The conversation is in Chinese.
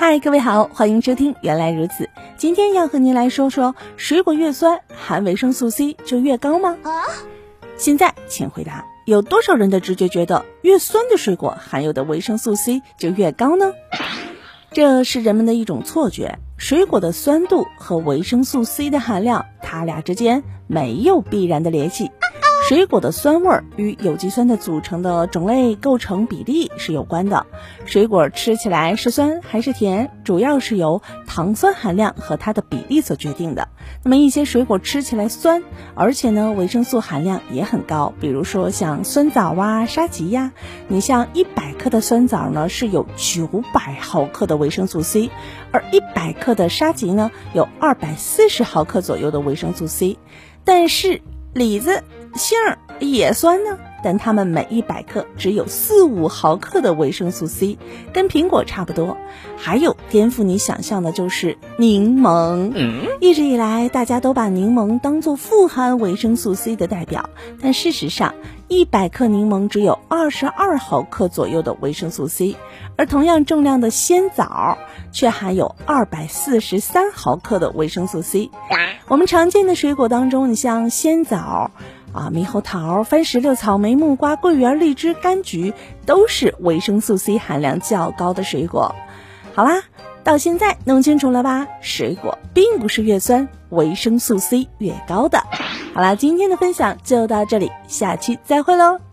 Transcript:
嗨，各位好，欢迎收听《原来如此》。今天要和您来说说，水果越酸，含维生素 C 就越高吗？啊！现在请回答，有多少人的直觉觉得越酸的水果含有的维生素 C 就越高呢？这是人们的一种错觉。水果的酸度和维生素 C 的含量，它俩之间没有必然的联系。水果的酸味儿与有机酸的组成的种类、构成比例是有关的。水果吃起来是酸还是甜，主要是由糖酸含量和它的比例所决定的。那么一些水果吃起来酸，而且呢维生素含量也很高，比如说像酸枣啊、沙棘呀。你像一百克的酸枣呢是有九百毫克的维生素 C，而一百克的沙棘呢有二百四十毫克左右的维生素 C。但是李子。杏儿也酸呢，但它们每一百克只有四五毫克的维生素 C，跟苹果差不多。还有颠覆你想象的就是柠檬。一直以来，大家都把柠檬当做富含维生素 C 的代表，但事实上，一百克柠檬只有二十二毫克左右的维生素 C，而同样重量的鲜枣却含有二百四十三毫克的维生素 C。我们常见的水果当中，你像鲜枣。啊，猕猴桃、番石榴、草莓、木瓜、桂圆、荔枝、柑橘都是维生素 C 含量较高的水果。好啦，到现在弄清楚了吧？水果并不是越酸，维生素 C 越高的。好啦，今天的分享就到这里，下期再会喽。